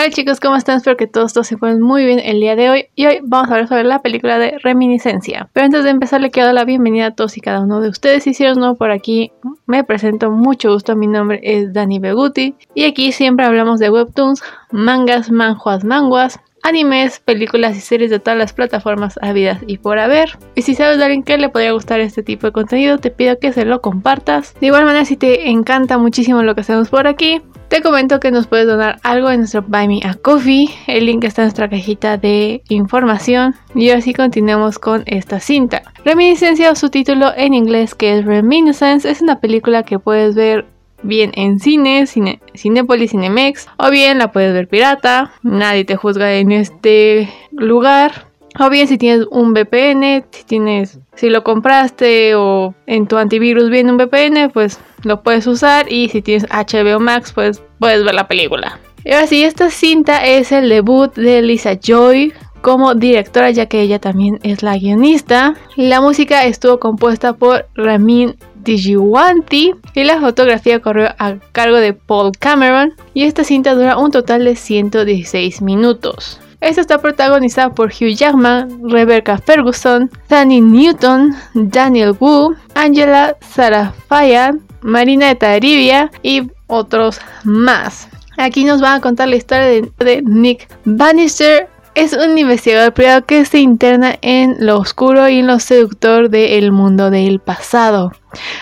Hola chicos, ¿cómo están? Espero que todos, todos se encuentren muy bien el día de hoy y hoy vamos a hablar sobre la película de Reminiscencia. Pero antes de empezar le quiero dar la bienvenida a todos y cada uno de ustedes. Si hicieron nuevo por aquí, me presento mucho gusto. Mi nombre es Dani Beguti y aquí siempre hablamos de webtoons, mangas, manjuas, manguas, animes, películas y series de todas las plataformas habidas y por haber. Y si sabes de alguien que le podría gustar este tipo de contenido, te pido que se lo compartas. De igual manera, si te encanta muchísimo lo que hacemos por aquí, te comento que nos puedes donar algo en nuestro Buy Me a Coffee. El link está en nuestra cajita de información. Y así continuamos con esta cinta. Reminiscencia o su título en inglés que es Reminiscence es una película que puedes ver bien en cine, cine Cinepolis, Cinemex, o bien la puedes ver pirata. Nadie te juzga en este lugar. O bien si tienes un VPN, si tienes, si lo compraste o en tu antivirus viene un VPN, pues lo puedes usar y si tienes HBO Max, pues puedes ver la película. Y ahora sí, esta cinta es el debut de Lisa Joy como directora, ya que ella también es la guionista. La música estuvo compuesta por Ramin Digiwanti y la fotografía corrió a cargo de Paul Cameron. Y esta cinta dura un total de 116 minutos. Esta está protagonizada por Hugh Jackman, Rebecca Ferguson, Danny Newton, Daniel Wu, Angela Sarafayan, Marina de Taribia y otros más. Aquí nos van a contar la historia de, Nick Bannister. Es un investigador privado que se interna en lo oscuro y en lo seductor del mundo del pasado.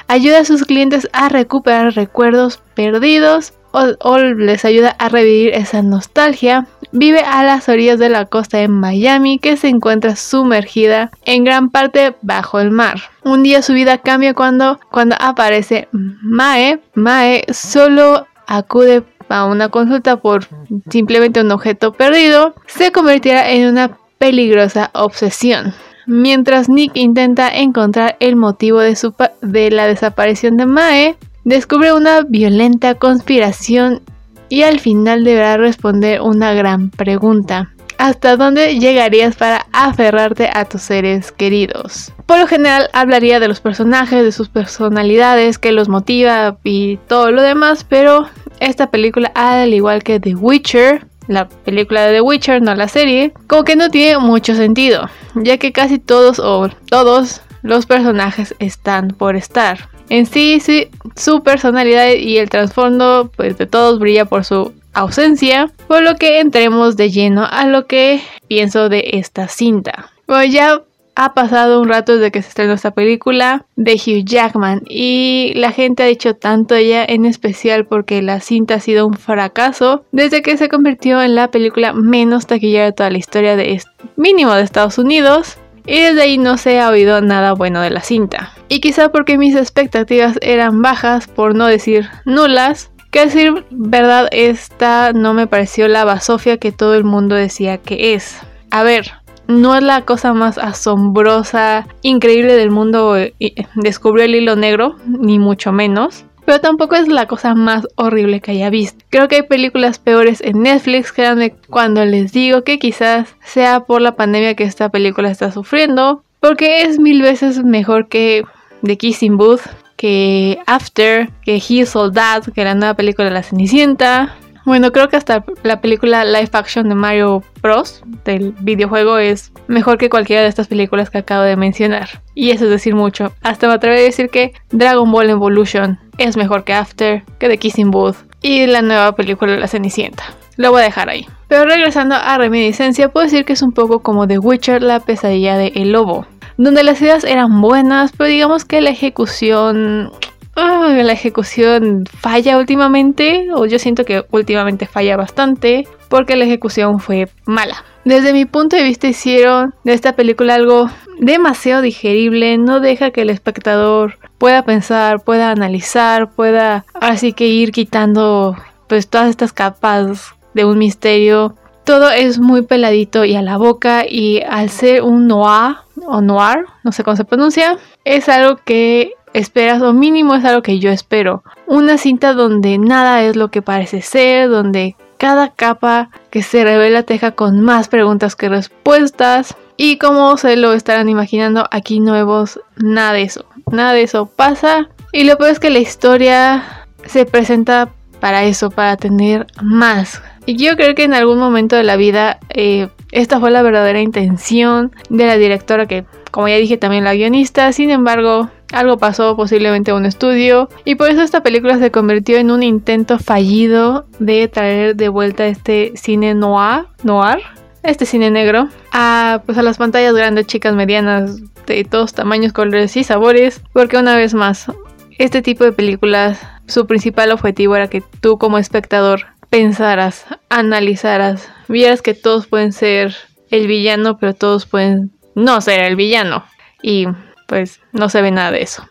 Ayuda a sus clientes a recuperar recuerdos perdidos o, les ayuda a revivir esa nostalgia. Vive a las orillas de la costa de Miami que se encuentra sumergida en gran parte bajo el mar. Un día su vida cambia cuando, cuando aparece Mae. Mae solo acude a una consulta por simplemente un objeto perdido. Se convertirá en una peligrosa obsesión. Mientras Nick intenta encontrar el motivo de, su de la desaparición de Mae, descubre una violenta conspiración y al final deberá responder una gran pregunta. ¿Hasta dónde llegarías para aferrarte a tus seres queridos? Por lo general hablaría de los personajes, de sus personalidades, que los motiva y todo lo demás, pero esta película, al igual que The Witcher, la película de The Witcher, no la serie, como que no tiene mucho sentido, ya que casi todos o todos los personajes están por estar. En sí, sí, su personalidad y el trasfondo pues, de todos brilla por su ausencia, por lo que entremos de lleno a lo que pienso de esta cinta. Bueno, ya ha pasado un rato desde que se estrenó esta película de Hugh Jackman y la gente ha dicho tanto ella en especial porque la cinta ha sido un fracaso desde que se convirtió en la película menos taquillera de toda la historia de mínimo de Estados Unidos y desde ahí no se ha oído nada bueno de la cinta. Y quizá porque mis expectativas eran bajas, por no decir nulas, que decir verdad, esta no me pareció la basofia que todo el mundo decía que es. A ver, no es la cosa más asombrosa, increíble del mundo, eh, descubrió el hilo negro, ni mucho menos pero tampoco es la cosa más horrible que haya visto. Creo que hay películas peores en Netflix, créanme cuando les digo que quizás sea por la pandemia que esta película está sufriendo, porque es mil veces mejor que The Kissing Booth, que After, que He Sold That, que la nueva película de La Cenicienta, bueno, creo que hasta la película live action de Mario Bros. del videojuego es mejor que cualquiera de estas películas que acabo de mencionar. Y eso es decir mucho. Hasta me atrevo a decir que Dragon Ball Evolution es mejor que After, que The Kissing Booth y la nueva película La Cenicienta. Lo voy a dejar ahí. Pero regresando a Reminiscencia, puedo decir que es un poco como The Witcher, la pesadilla de El Lobo. Donde las ideas eran buenas, pero digamos que la ejecución la ejecución falla últimamente, o yo siento que últimamente falla bastante, porque la ejecución fue mala. Desde mi punto de vista hicieron de esta película algo demasiado digerible, no deja que el espectador pueda pensar, pueda analizar, pueda así que ir quitando pues todas estas capas de un misterio. Todo es muy peladito y a la boca y al ser un noir o noir, no sé cómo se pronuncia, es algo que esperas o mínimo es algo que yo espero. Una cinta donde nada es lo que parece ser, donde cada capa que se revela te deja con más preguntas que respuestas. Y como se lo estarán imaginando, aquí nuevos, nada de eso. Nada de eso pasa. Y lo peor es que la historia se presenta para eso, para tener más. Y yo creo que en algún momento de la vida eh, esta fue la verdadera intención de la directora que, como ya dije, también la guionista. Sin embargo, algo pasó posiblemente en un estudio y por eso esta película se convirtió en un intento fallido de traer de vuelta este cine noir, noir este cine negro a, pues a las pantallas grandes, chicas, medianas, de todos tamaños, colores y sabores, porque una vez más, este tipo de películas, su principal objetivo era que tú como espectador pensaras, analizaras, vieras que todos pueden ser el villano, pero todos pueden no ser el villano. Y pues no se ve nada de eso.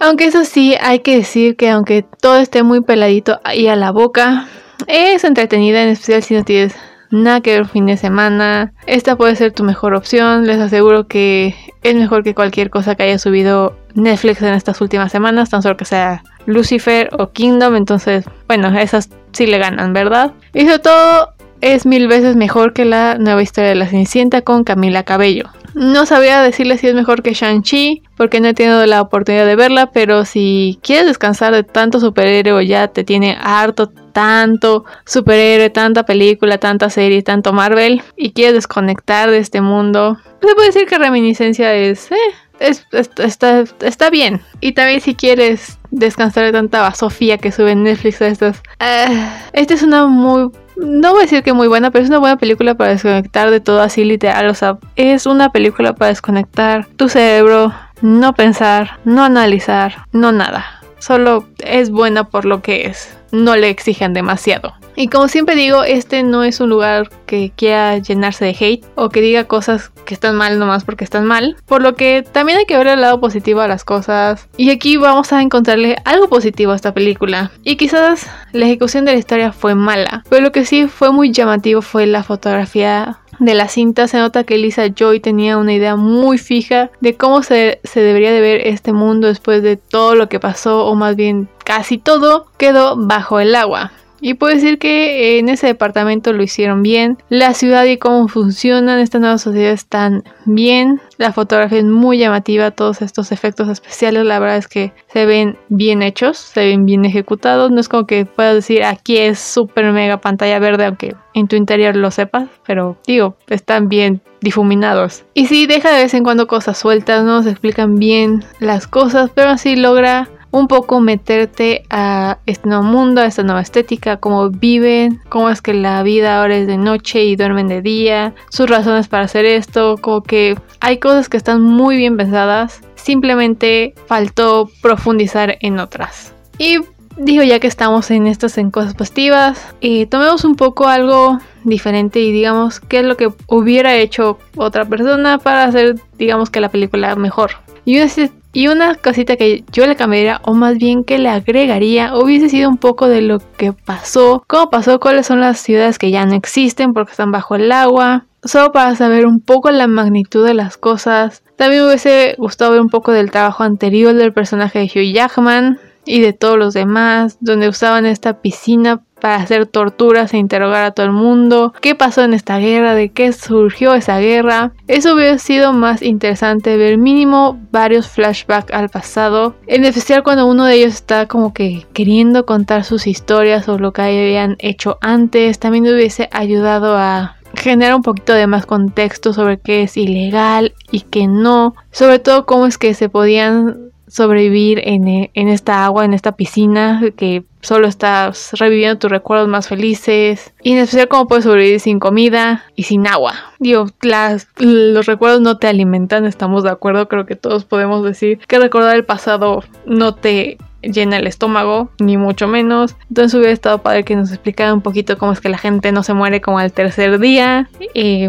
Aunque eso sí, hay que decir que aunque todo esté muy peladito ahí a la boca, es entretenida, en especial si no tienes nada que ver fin de semana. Esta puede ser tu mejor opción. Les aseguro que es mejor que cualquier cosa que haya subido Netflix en estas últimas semanas, tan solo que sea Lucifer o Kingdom. Entonces, bueno, esas sí le ganan, ¿verdad? Y sobre todo es mil veces mejor que la nueva historia de la Cenicienta con Camila Cabello. No sabía decirle si es mejor que Shang-Chi, porque no he tenido la oportunidad de verla, pero si quieres descansar de tanto superhéroe, ya te tiene harto tanto superhéroe, tanta película, tanta serie, tanto Marvel, y quieres desconectar de este mundo, se puede decir que Reminiscencia es, eh, está, está bien. Y también si quieres descansar de tanta basofía que sube en Netflix a estos. Uh, esta es una muy no voy a decir que muy buena, pero es una buena película para desconectar de todo así literal. O sea, es una película para desconectar tu cerebro, no pensar, no analizar, no nada. Solo es buena por lo que es. No le exigen demasiado. Y como siempre digo, este no es un lugar que quiera llenarse de hate o que diga cosas que están mal nomás porque están mal. Por lo que también hay que ver el lado positivo a las cosas. Y aquí vamos a encontrarle algo positivo a esta película. Y quizás la ejecución de la historia fue mala. Pero lo que sí fue muy llamativo fue la fotografía de la cinta se nota que Lisa Joy tenía una idea muy fija de cómo se, debería de ver este mundo después de todo lo que pasó o más bien casi todo quedó bajo el agua. Y puedo decir que en ese departamento lo hicieron bien. La ciudad y cómo funcionan estas nuevas sociedades están bien. La fotografía es muy llamativa. Todos estos efectos especiales, la verdad es que se ven bien hechos, se ven bien ejecutados. No es como que puedas decir aquí es súper mega pantalla verde, aunque en tu interior lo sepas. Pero digo, están bien difuminados. Y sí, deja de vez en cuando cosas sueltas, no se explican bien las cosas, pero así logra un poco meterte a este nuevo mundo, a esta nueva estética, cómo viven, cómo es que la vida ahora es de noche y duermen de día, sus razones para hacer esto, como que hay cosas que están muy bien pensadas, simplemente faltó profundizar en otras. Y digo ya que estamos en estas en cosas positivas, y tomemos un poco algo diferente y digamos qué es lo que hubiera hecho otra persona para hacer digamos que la película mejor. Y una, y una cosita que yo le cambiaría, o más bien que le agregaría, hubiese sido un poco de lo que pasó, cómo pasó, cuáles son las ciudades que ya no existen porque están bajo el agua, solo para saber un poco la magnitud de las cosas. También me hubiese gustado ver un poco del trabajo anterior del personaje de Hugh Jackman y de todos los demás, donde usaban esta piscina para hacer torturas e interrogar a todo el mundo, qué pasó en esta guerra, de qué surgió esa guerra. Eso hubiera sido más interesante ver mínimo varios flashbacks al pasado, en especial cuando uno de ellos está como que queriendo contar sus historias o lo que habían hecho antes, también hubiese ayudado a generar un poquito de más contexto sobre qué es ilegal y qué no, sobre todo cómo es que se podían sobrevivir en, en esta agua, en esta piscina que solo estás reviviendo tus recuerdos más felices. Y en especial cómo puedes sobrevivir sin comida y sin agua. Digo, las, los recuerdos no te alimentan, estamos de acuerdo. Creo que todos podemos decir que recordar el pasado no te llena el estómago, ni mucho menos. Entonces hubiera estado padre que nos explicara un poquito cómo es que la gente no se muere como al tercer día. Y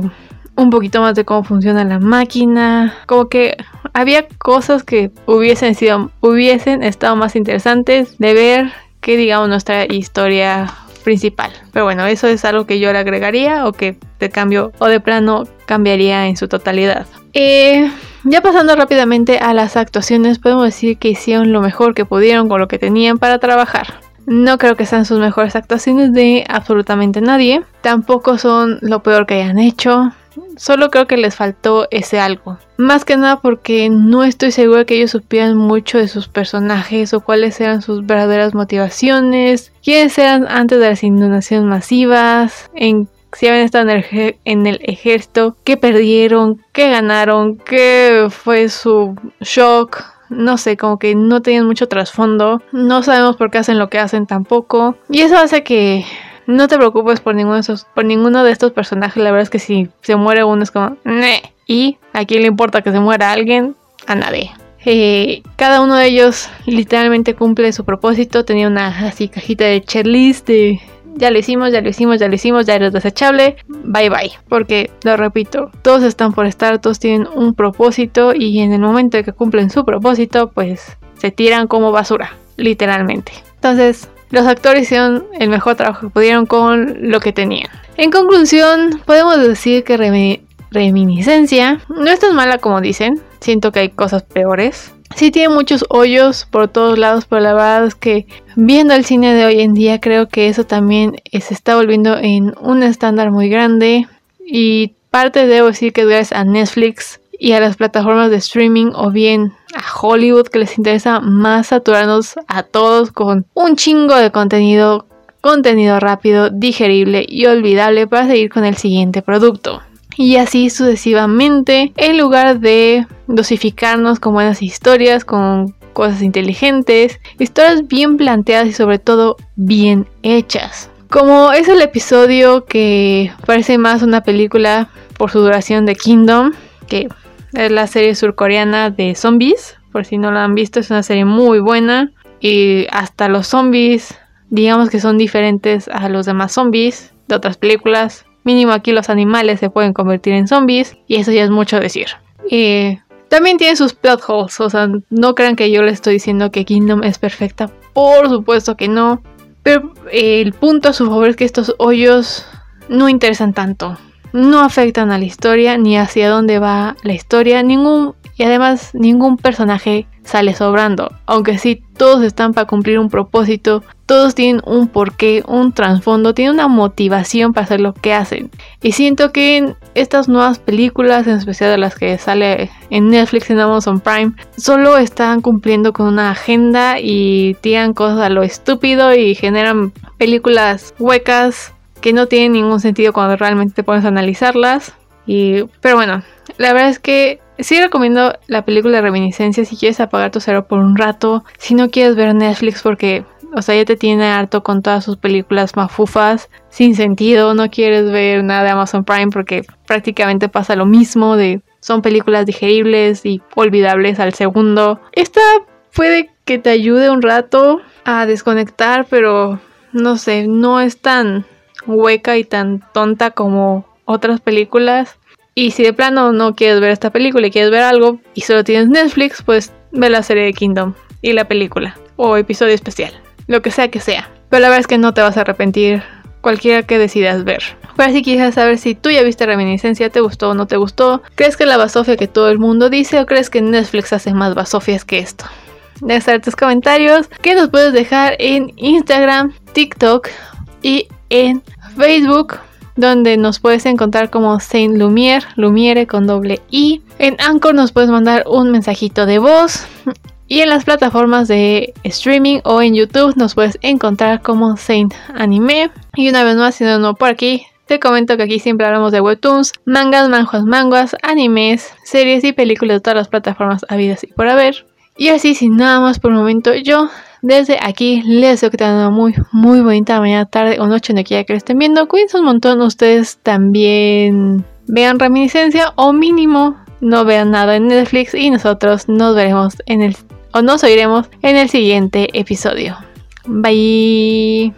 un poquito más de cómo funciona la máquina. Como que había cosas que hubiesen sido, hubiesen estado más interesantes de ver que digamos nuestra historia principal. Pero bueno, eso es algo que yo le agregaría o que de cambio o de plano cambiaría en su totalidad. Eh, ya pasando rápidamente a las actuaciones, podemos decir que hicieron lo mejor que pudieron con lo que tenían para trabajar. No creo que sean sus mejores actuaciones de absolutamente nadie. Tampoco son lo peor que hayan hecho. Solo creo que les faltó ese algo. Más que nada porque no estoy segura que ellos supieran mucho de sus personajes o cuáles eran sus verdaderas motivaciones, quiénes eran antes de las inundaciones masivas, en si habían estado en el, en el, ejército, qué perdieron, qué ganaron, qué fue su shock. No sé, como que no tenían mucho trasfondo. No sabemos por qué hacen lo que hacen tampoco. Y eso hace que no te preocupes por ninguno de esos, por ninguno de estos personajes. La verdad es que si se muere uno es como, ¡Neh! Y a quién le importa que se muera alguien, a nadie. Eh, cada uno de ellos literalmente cumple su propósito. Tenía una así cajita de checklist de ya lo hicimos, ya lo hicimos, ya lo hicimos, ya eres desechable, bye bye. Porque, lo repito, todos están por estar, todos tienen un propósito y en el momento de que cumplen su propósito, pues se tiran como basura, literalmente. Entonces, los actores hicieron el mejor trabajo que pudieron con lo que tenían. En conclusión, podemos decir que Reminiscencia no es tan mala como dicen. Siento que hay cosas peores. Sí tiene muchos hoyos por todos lados, pero la verdad es que viendo el cine de hoy en día creo que eso también se está volviendo en un estándar muy grande. Y parte debo decir que gracias a Netflix y a las plataformas de streaming o bien a Hollywood que les interesa más saturarnos a todos con un chingo de contenido, contenido rápido, digerible y olvidable para seguir con el siguiente producto. Y así sucesivamente, en lugar de dosificarnos con buenas historias, con cosas inteligentes, historias bien planteadas y sobre todo bien hechas. Como es el episodio que parece más una película por su duración de Kingdom, que es la serie surcoreana de zombies. Por si no la han visto, es una serie muy buena. Y hasta los zombies, digamos que son diferentes a los demás zombies de otras películas. Mínimo aquí los animales se pueden convertir en zombies. Y eso ya es mucho decir. también tiene sus plot holes. O sea, no crean que yo les estoy diciendo que Kingdom es perfecta. Por supuesto que no. Pero el punto a su favor es que estos hoyos no interesan tanto no afectan a la historia ni hacia dónde va la historia, ningún y además ningún personaje sale sobrando, aunque sí todos están para cumplir un propósito, todos tienen un porqué, un trasfondo, tienen una motivación para hacer lo que hacen. Y siento que en estas nuevas películas, en especial de las que sale en Netflix, en Amazon Prime, solo están cumpliendo con una agenda y tiran cosas a lo estúpido y generan películas huecas que no tienen ningún sentido cuando realmente te pones a analizarlas. Y, pero bueno, la verdad es que sí recomiendo la película de Reminiscencia si quieres apagar tu cero por un rato. Si no quieres ver Netflix porque, o sea, ya te tiene harto con todas sus películas mafufas, sin sentido. No quieres ver nada de Amazon Prime porque prácticamente pasa lo mismo de son películas digeribles y olvidables al segundo. Esta puede que te ayude un rato a desconectar, pero no sé, no es tan hueca y tan tonta como otras películas. Y si de plano no quieres ver esta película y quieres ver algo y solo tienes Netflix, pues ve la serie de Kingdom y la película o episodio especial, lo que sea que sea. Pero la verdad es que no te vas a arrepentir cualquiera que decidas ver. Pero si quieres saber si tú ya viste Reminiscencia, te gustó o no te gustó, crees que la basofia que todo el mundo dice o crees que Netflix hace más basofias que esto. Deja saber tus comentarios que nos puedes dejar en Instagram, TikTok y en Facebook, donde nos puedes encontrar como Saint Lumiere, Lumiere con doble I. En Anchor nos puedes mandar un mensajito de voz. Y en las plataformas de streaming o en YouTube nos puedes encontrar como Saint Anime. Y una vez más, si no, no por aquí, te comento que aquí siempre hablamos de webtoons, mangas, manjuas, manguas, animes, series y películas de todas las plataformas habidas y por haber. Y así, sin nada más por el momento, yo desde aquí les deseo que tengan una muy, muy bonita mañana, tarde o noche en quiera que lo estén viendo. Cuídense un montón. Ustedes también vean reminiscencia o mínimo no vean nada en Netflix y nosotros nos veremos en el o nos oiremos en el siguiente episodio. Bye.